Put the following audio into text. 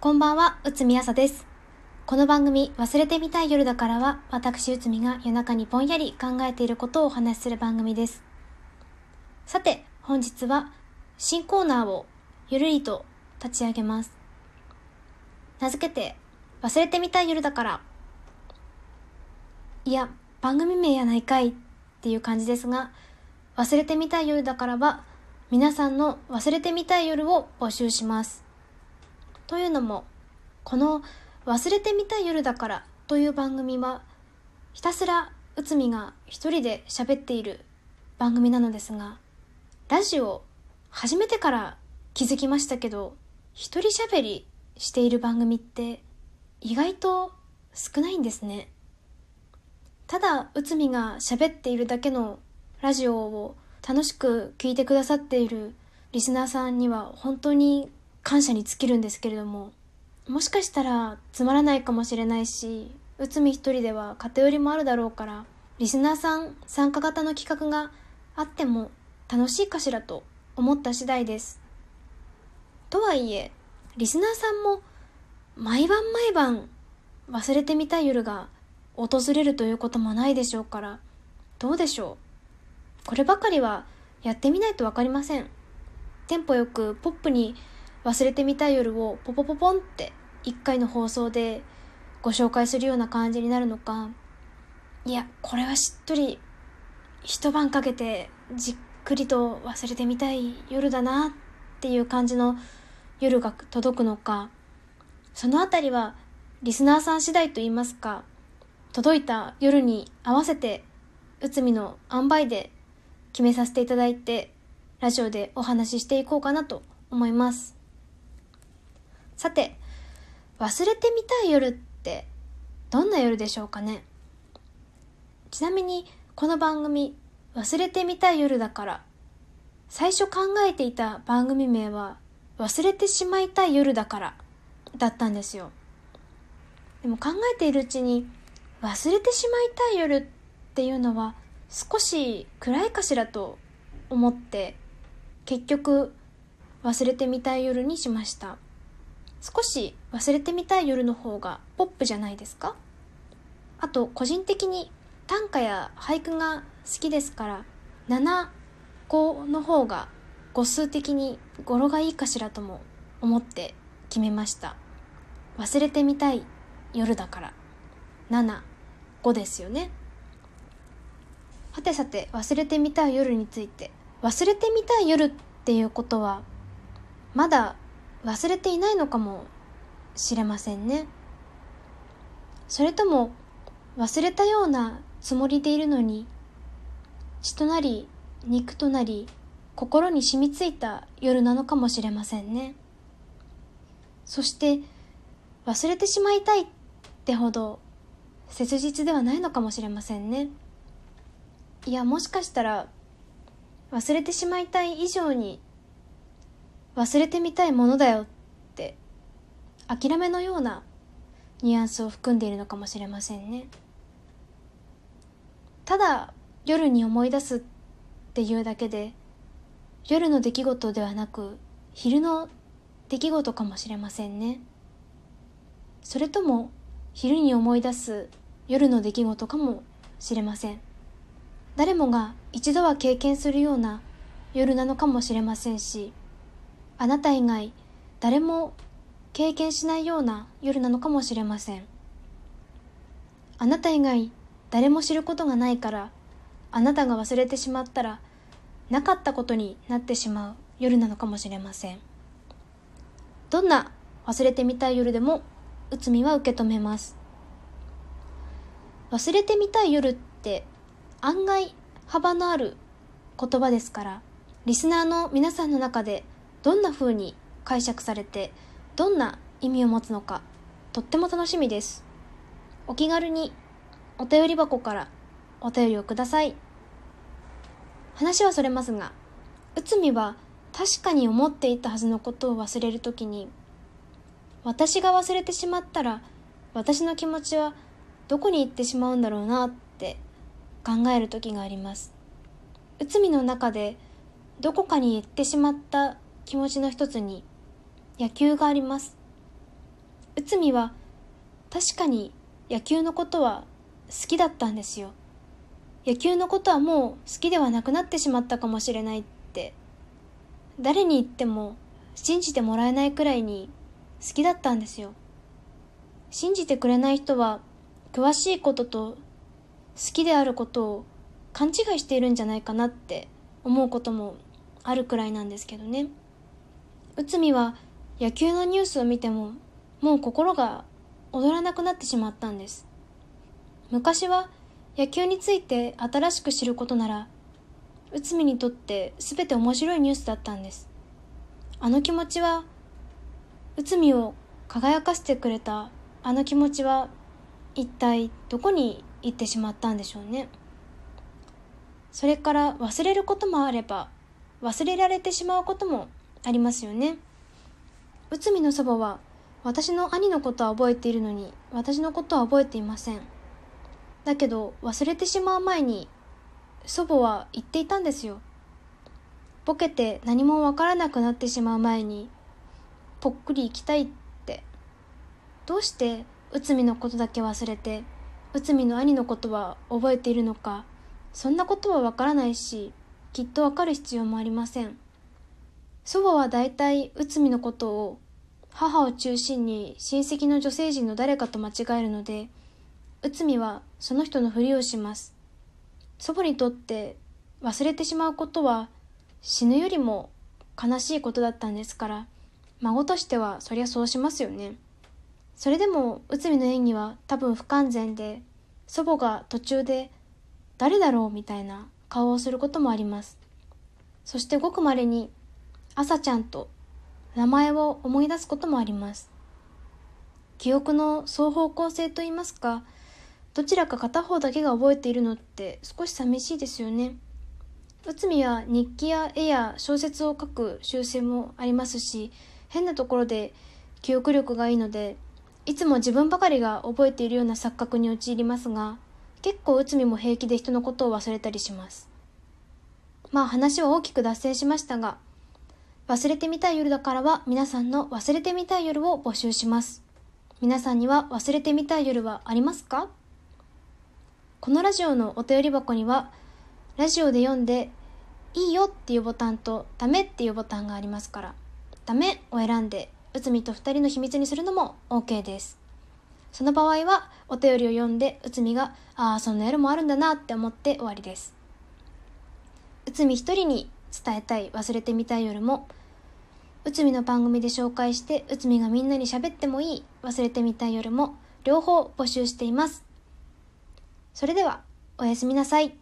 こんばんは、うつみあさです。この番組、忘れてみたい夜だからは、私うつみが夜中にぼんやり考えていることをお話しする番組です。さて、本日は、新コーナーをゆるりと立ち上げます。名付けて、忘れてみたい夜だから。いや、番組名やないかいっていう感じですが、忘れてみたい夜だからは、皆さんの忘れてみたい夜を募集します。というのも、この忘れてみたい夜だからという番組は、ひたすら内海が一人で喋っている番組なのですが、ラジオ始めてから気づきましたけど、一人喋りしている番組って意外と少ないんですね。ただ内海が喋っているだけのラジオを楽しく聞いてくださっているリスナーさんには本当に感謝に尽きるんですけれどももしかしたらつまらないかもしれないし内海一人では偏りもあるだろうからリスナーさん参加型の企画があっても楽しいかしらと思った次第です。とはいえリスナーさんも毎晩毎晩忘れてみたい夜が訪れるということもないでしょうからどうでしょう？こればかりはやってみないと分かりません。テンポよくポップに忘れてみたい夜をポポポポンって1回の放送でご紹介するような感じになるのか。いやこれはしっとり一晩かけてじっくりと忘れてみたい夜だなっていう感じの夜が届くのか。そのあたりはリスナーさん次第と言いますか届いた夜に合わせて内海の塩梅で決めさせていただいてラジオでお話ししていこうかなと思います。さて忘れてみたい夜ってどんな夜でしょうかね？ちなみにこの番組忘れてみたい夜だから最初考えていた番組名は忘れてしまいたい夜だからだったんですよ。でも考えているうちに忘れてしまいたい夜っていうのは少し暗いかしらと思って結局忘れてみたい夜にしました。少し忘れてみたい夜の方がポップじゃないですか？あと個人的に短歌や俳句が好きですから7語の方が語数的に語呂がいいかしらとも思って決めました。忘れてみたい夜だから。75ですよね。はてさて忘れてみたい夜について。忘れてみたい夜っていうことはまだ忘れていないのかもしれませんね。それとも忘れたようなつもりでいるのに血となり肉となり心に染みついた夜なのかもしれませんね。そして忘れてしまいたいってほど切実ではないのかもしれませんね。いやもしかしたら忘れてしまいたい以上に忘れてみたいものだよって諦めのようなニュアンスを含んでいるのかもしれませんね。ただ夜に思い出すっていうだけで夜の出来事ではなく昼の出来事かもしれませんね。それとも昼に思い出す夜の出来事かもしれません。誰もが一度は経験するような夜なのかもしれませんしあなた以外誰も経験しないような夜なのかもしれません。あなた以外誰も知ることがないからあなたが忘れてしまったらなかったことになってしまう夜なのかもしれません。どんな忘れてみたい夜でも内海は受け止めます。忘れてみたい夜って案外幅のある言葉ですからリスナーの皆さんの中でどんな風に解釈されてどんな意味を持つのかとっても楽しみです。お気軽にお便り箱からお便りをください。話はそれますが内海は確かに思っていたはずのことを忘れるときに私が忘れてしまったら私の気持ちはどこに行ってしまうんだろうなって考える時があります。内海の中でどこかに行ってしまった気持ちの一つに野球があります。内海は確かに野球のことは好きだったんですよ。野球のことはもう好きではなくなってしまったかもしれないって。誰に言っても信じてもらえないくらいに好きだったんですよ。信じてくれない人は詳しいことと好きであることを勘違いしているんじゃないかなって思うこともあるくらいなんですけどね。内海は野球のニュースを見てももう心が踊らなくなってしまったんです。昔は野球について新しく知ることなら内海にとって全て面白いニュースだったんです。あの気持ちは内海を輝かせてくれたあの気持ちは一体どこに行ってしまったんでしょうね。それから忘れることもあれば忘れられてしまうこともありますよね。内海の祖母は私の兄のことは覚えているのに私のことは覚えていません。だけど忘れてしまう前に祖母は言っていたんですよ。ボケて何もわからなくなってしまう前にぽっくり行きたいって。どうして内海のことだけ忘れて内海の兄のことは覚えているのかそんなことはわからないしきっとわかる必要もありません。祖母は大体内海のことを母を中心に親戚の女性陣の誰かと間違えるので内海はその人のふりをします。祖母にとって忘れてしまうことは死ぬよりも悲しいことだったんですから孫としてはそりゃそうしますよね。それでも内海の演技は多分不完全で祖母が途中で誰だろうみたいな顔をすることもあります。そしてごくまれに朝ちゃんと名前を思い出すこともあります。記憶の双方向性といいますかどちらか片方だけが覚えているのって少し寂しいですよね。内海は日記や絵や小説を書く習性もありますし変なところで記憶力がいいのでいつも自分ばかりが覚えているような錯覚に陥りますが結構内海も平気で人のことを忘れたりします。まあ話は大きく脱線しましたが忘れてみたい夜だからは皆さんの忘れてみたい夜を募集します皆さんには忘れてみたい夜はありますか？このラジオのお便り箱には、ラジオで読んで、いいよっていうボタンと、ダメっていうボタンがありますから、ダメを選んで、内海と二人の秘密にするのも OK です。その場合は、お便りを読んで、内海が、ああ、そんな夜もあるんだなって思って終わりです。内海一人に伝えたい忘れてみたい夜も、うつみの番組で紹介して、うつみがみんなに喋ってもいい忘れてみたい夜も、両方募集しています。それでは、おやすみなさい。